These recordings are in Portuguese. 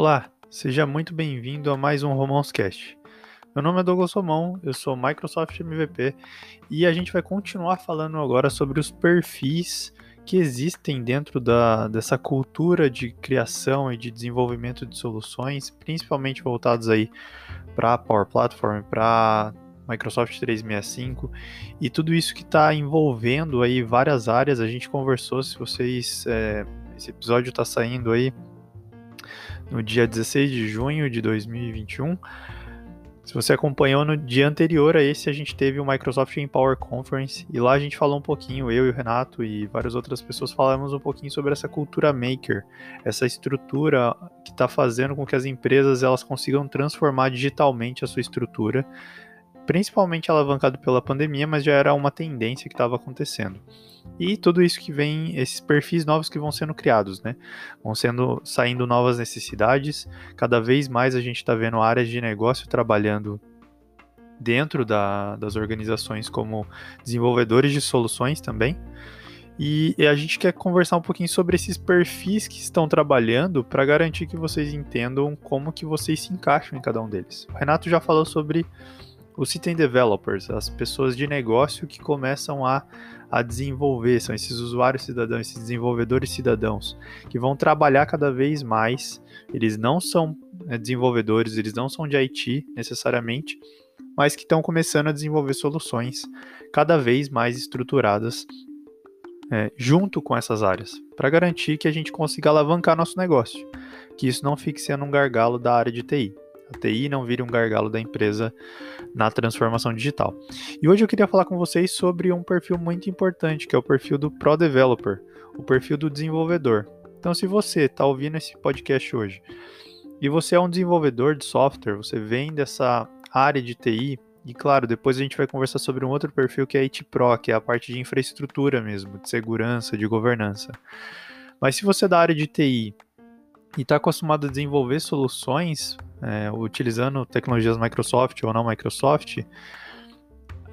Olá, seja muito bem-vindo a mais um Romãoscast. Meu nome é Douglas Romão, eu sou Microsoft MVP e a gente vai continuar falando agora sobre os perfis que existem dentro da, dessa cultura de criação e de desenvolvimento de soluções, principalmente voltados aí para Power Platform, para Microsoft 365 e tudo isso que está envolvendo aí várias áreas. A gente conversou, se vocês é, esse episódio está saindo aí no dia 16 de junho de 2021. Se você acompanhou no dia anterior a esse, a gente teve o Microsoft Empower Conference e lá a gente falou um pouquinho, eu e o Renato e várias outras pessoas falamos um pouquinho sobre essa cultura maker, essa estrutura que está fazendo com que as empresas elas consigam transformar digitalmente a sua estrutura principalmente alavancado pela pandemia, mas já era uma tendência que estava acontecendo. E tudo isso que vem, esses perfis novos que vão sendo criados, né? Vão sendo saindo novas necessidades. Cada vez mais a gente está vendo áreas de negócio trabalhando dentro da, das organizações como desenvolvedores de soluções também. E a gente quer conversar um pouquinho sobre esses perfis que estão trabalhando para garantir que vocês entendam como que vocês se encaixam em cada um deles. O Renato já falou sobre os System Developers, as pessoas de negócio que começam a, a desenvolver, são esses usuários cidadãos, esses desenvolvedores cidadãos, que vão trabalhar cada vez mais. Eles não são né, desenvolvedores, eles não são de IT necessariamente, mas que estão começando a desenvolver soluções cada vez mais estruturadas é, junto com essas áreas, para garantir que a gente consiga alavancar nosso negócio, que isso não fique sendo um gargalo da área de TI a TI não vire um gargalo da empresa na transformação digital. E hoje eu queria falar com vocês sobre um perfil muito importante, que é o perfil do Pro Developer, o perfil do desenvolvedor. Então, se você está ouvindo esse podcast hoje e você é um desenvolvedor de software, você vem dessa área de TI, e claro, depois a gente vai conversar sobre um outro perfil que é a IT Pro, que é a parte de infraestrutura mesmo, de segurança, de governança. Mas se você é da área de TI e está acostumado a desenvolver soluções é, utilizando tecnologias Microsoft ou não Microsoft,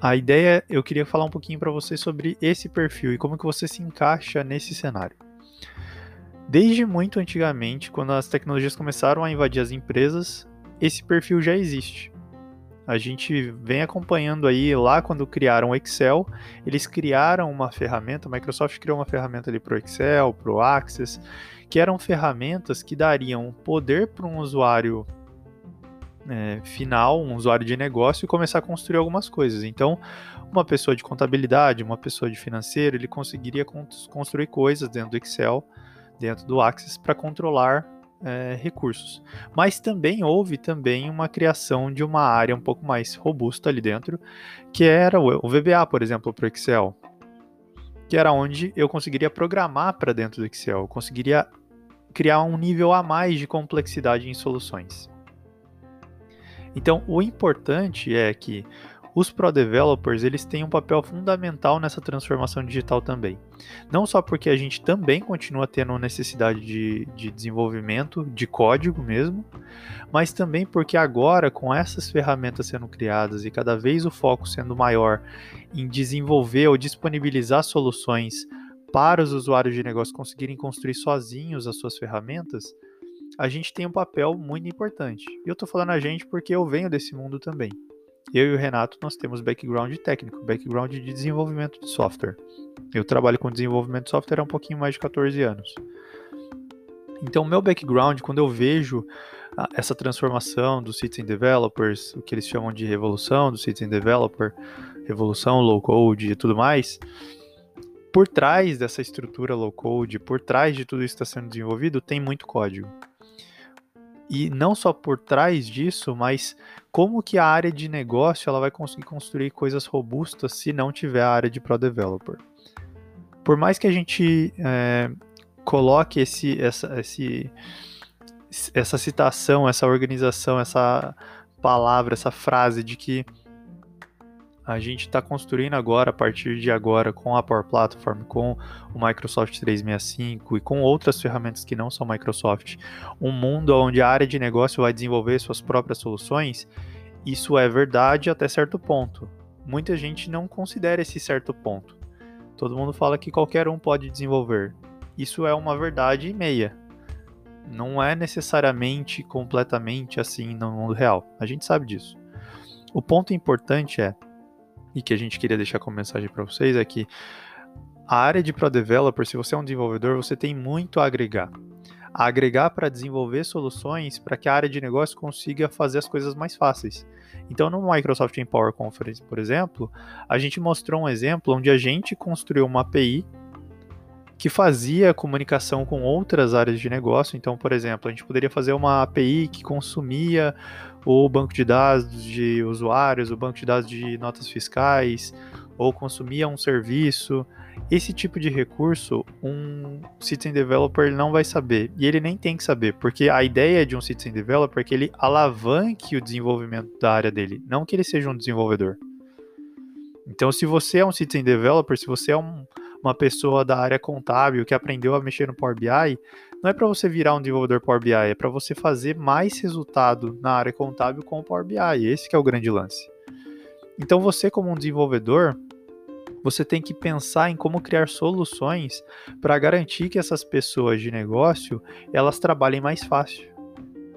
a ideia eu queria falar um pouquinho para você sobre esse perfil e como que você se encaixa nesse cenário. Desde muito antigamente, quando as tecnologias começaram a invadir as empresas, esse perfil já existe. A gente vem acompanhando aí lá quando criaram o Excel, eles criaram uma ferramenta, a Microsoft criou uma ferramenta ali para o Excel, para o Access, que eram ferramentas que dariam poder para um usuário é, final, um usuário de negócio, e começar a construir algumas coisas. Então, uma pessoa de contabilidade, uma pessoa de financeiro, ele conseguiria construir coisas dentro do Excel, dentro do Access, para controlar é, recursos. Mas também houve também uma criação de uma área um pouco mais robusta ali dentro, que era o VBA, por exemplo, para o Excel, que era onde eu conseguiria programar para dentro do Excel, eu conseguiria criar um nível a mais de complexidade em soluções. Então, o importante é que os Pro Developers eles têm um papel fundamental nessa transformação digital também. Não só porque a gente também continua tendo necessidade de, de desenvolvimento, de código mesmo, mas também porque agora, com essas ferramentas sendo criadas e cada vez o foco sendo maior em desenvolver ou disponibilizar soluções para os usuários de negócio conseguirem construir sozinhos as suas ferramentas, a gente tem um papel muito importante. E eu estou falando a gente porque eu venho desse mundo também. Eu e o Renato, nós temos background técnico, background de desenvolvimento de software. Eu trabalho com desenvolvimento de software há um pouquinho mais de 14 anos. Então, meu background, quando eu vejo ah, essa transformação dos Citizen Developers, o que eles chamam de revolução do Citizen Developer, revolução low code e tudo mais, por trás dessa estrutura low code, por trás de tudo isso que está sendo desenvolvido, tem muito código. E não só por trás disso, mas como que a área de negócio ela vai conseguir construir coisas robustas se não tiver a área de Pro Developer. Por mais que a gente é, coloque esse, essa, esse, essa citação, essa organização, essa palavra, essa frase de que a gente está construindo agora, a partir de agora, com a Power Platform, com o Microsoft 365 e com outras ferramentas que não são Microsoft, um mundo onde a área de negócio vai desenvolver suas próprias soluções, isso é verdade até certo ponto. Muita gente não considera esse certo ponto. Todo mundo fala que qualquer um pode desenvolver. Isso é uma verdade meia. Não é necessariamente completamente assim no mundo real. A gente sabe disso. O ponto importante é, e que a gente queria deixar como mensagem para vocês, é que a área de Pro Developer, se você é um desenvolvedor, você tem muito a agregar. A agregar para desenvolver soluções para que a área de negócio consiga fazer as coisas mais fáceis. Então, no Microsoft Empower Conference, por exemplo, a gente mostrou um exemplo onde a gente construiu uma API que fazia comunicação com outras áreas de negócio. Então, por exemplo, a gente poderia fazer uma API que consumia o banco de dados de usuários, o banco de dados de notas fiscais, ou consumia um serviço. Esse tipo de recurso, um Citizen Developer não vai saber. E ele nem tem que saber, porque a ideia de um Citizen Developer é que ele alavanque o desenvolvimento da área dele, não que ele seja um desenvolvedor. Então, se você é um Citizen Developer, se você é um, uma pessoa da área contábil que aprendeu a mexer no Power BI, não é para você virar um desenvolvedor Power BI, é para você fazer mais resultado na área contábil com o Power BI. Esse é o grande lance. Então você como um desenvolvedor, você tem que pensar em como criar soluções para garantir que essas pessoas de negócio, elas trabalhem mais fácil.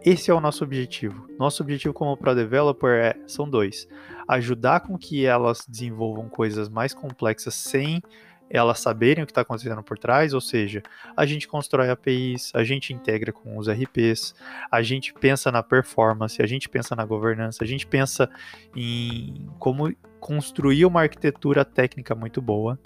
Esse é o nosso objetivo. Nosso objetivo como Pro Developer é, são dois: ajudar com que elas desenvolvam coisas mais complexas sem elas saberem o que está acontecendo por trás, ou seja, a gente constrói APIs, a gente integra com os RPs, a gente pensa na performance, a gente pensa na governança, a gente pensa em como construir uma arquitetura técnica muito boa.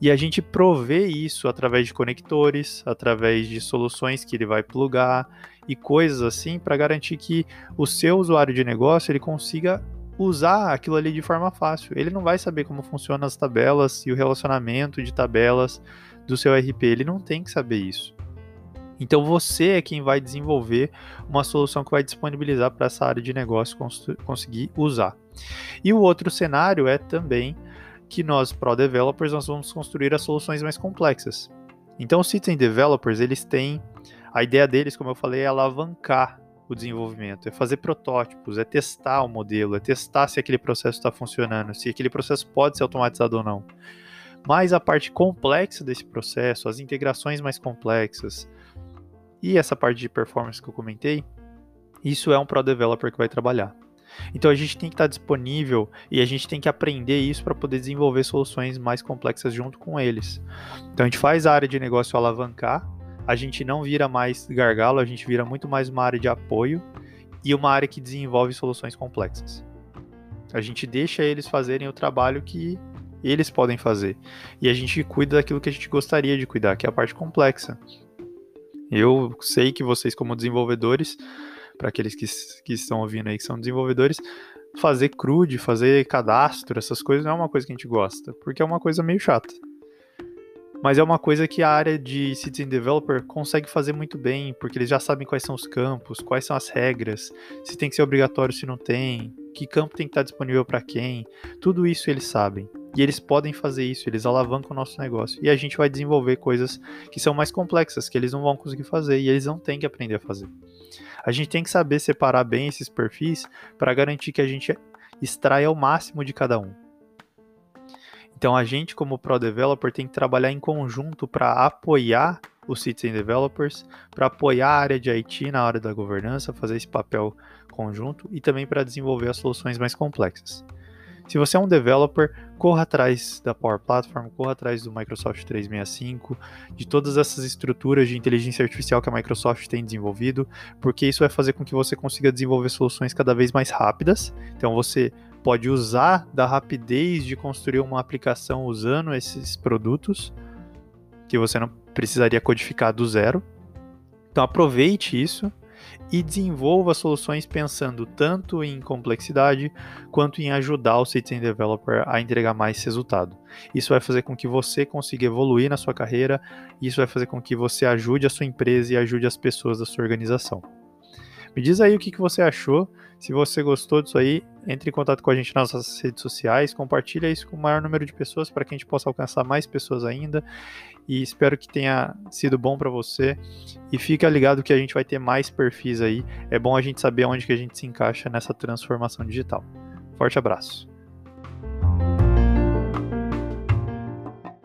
E a gente provê isso através de conectores, através de soluções que ele vai plugar e coisas assim para garantir que o seu usuário de negócio ele consiga usar aquilo ali de forma fácil. Ele não vai saber como funcionam as tabelas e o relacionamento de tabelas do seu RP, ele não tem que saber isso. Então você é quem vai desenvolver uma solução que vai disponibilizar para essa área de negócio conseguir usar. E o outro cenário é também que nós, Pro Developers, nós vamos construir as soluções mais complexas. Então os Citizen Developers, eles têm, a ideia deles, como eu falei, é alavancar o desenvolvimento, é fazer protótipos, é testar o modelo, é testar se aquele processo está funcionando, se aquele processo pode ser automatizado ou não. Mas a parte complexa desse processo, as integrações mais complexas e essa parte de performance que eu comentei, isso é um Pro Developer que vai trabalhar. Então a gente tem que estar disponível e a gente tem que aprender isso para poder desenvolver soluções mais complexas junto com eles. Então a gente faz a área de negócio alavancar a gente não vira mais gargalo, a gente vira muito mais uma área de apoio e uma área que desenvolve soluções complexas. A gente deixa eles fazerem o trabalho que eles podem fazer. E a gente cuida daquilo que a gente gostaria de cuidar, que é a parte complexa. Eu sei que vocês, como desenvolvedores, para aqueles que, que estão ouvindo aí que são desenvolvedores, fazer CRUD, fazer cadastro, essas coisas não é uma coisa que a gente gosta, porque é uma coisa meio chata mas é uma coisa que a área de Citizen Developer consegue fazer muito bem, porque eles já sabem quais são os campos, quais são as regras, se tem que ser obrigatório, se não tem, que campo tem que estar disponível para quem, tudo isso eles sabem. E eles podem fazer isso, eles alavancam o nosso negócio. E a gente vai desenvolver coisas que são mais complexas, que eles não vão conseguir fazer e eles não têm que aprender a fazer. A gente tem que saber separar bem esses perfis para garantir que a gente extraia o máximo de cada um. Então a gente, como Pro Developer, tem que trabalhar em conjunto para apoiar os Citizen Developers, para apoiar a área de IT na hora da governança, fazer esse papel conjunto e também para desenvolver as soluções mais complexas. Se você é um developer, corra atrás da Power Platform, corra atrás do Microsoft 365, de todas essas estruturas de inteligência artificial que a Microsoft tem desenvolvido, porque isso vai fazer com que você consiga desenvolver soluções cada vez mais rápidas. Então você pode usar da rapidez de construir uma aplicação usando esses produtos que você não precisaria codificar do zero. Então aproveite isso e desenvolva soluções pensando tanto em complexidade quanto em ajudar o Citizen Developer a entregar mais resultado. Isso vai fazer com que você consiga evoluir na sua carreira, isso vai fazer com que você ajude a sua empresa e ajude as pessoas da sua organização. Me diz aí o que, que você achou. Se você gostou disso aí, entre em contato com a gente nas nossas redes sociais, compartilha isso com o maior número de pessoas para que a gente possa alcançar mais pessoas ainda. E espero que tenha sido bom para você. E fica ligado que a gente vai ter mais perfis aí. É bom a gente saber onde que a gente se encaixa nessa transformação digital. Forte abraço.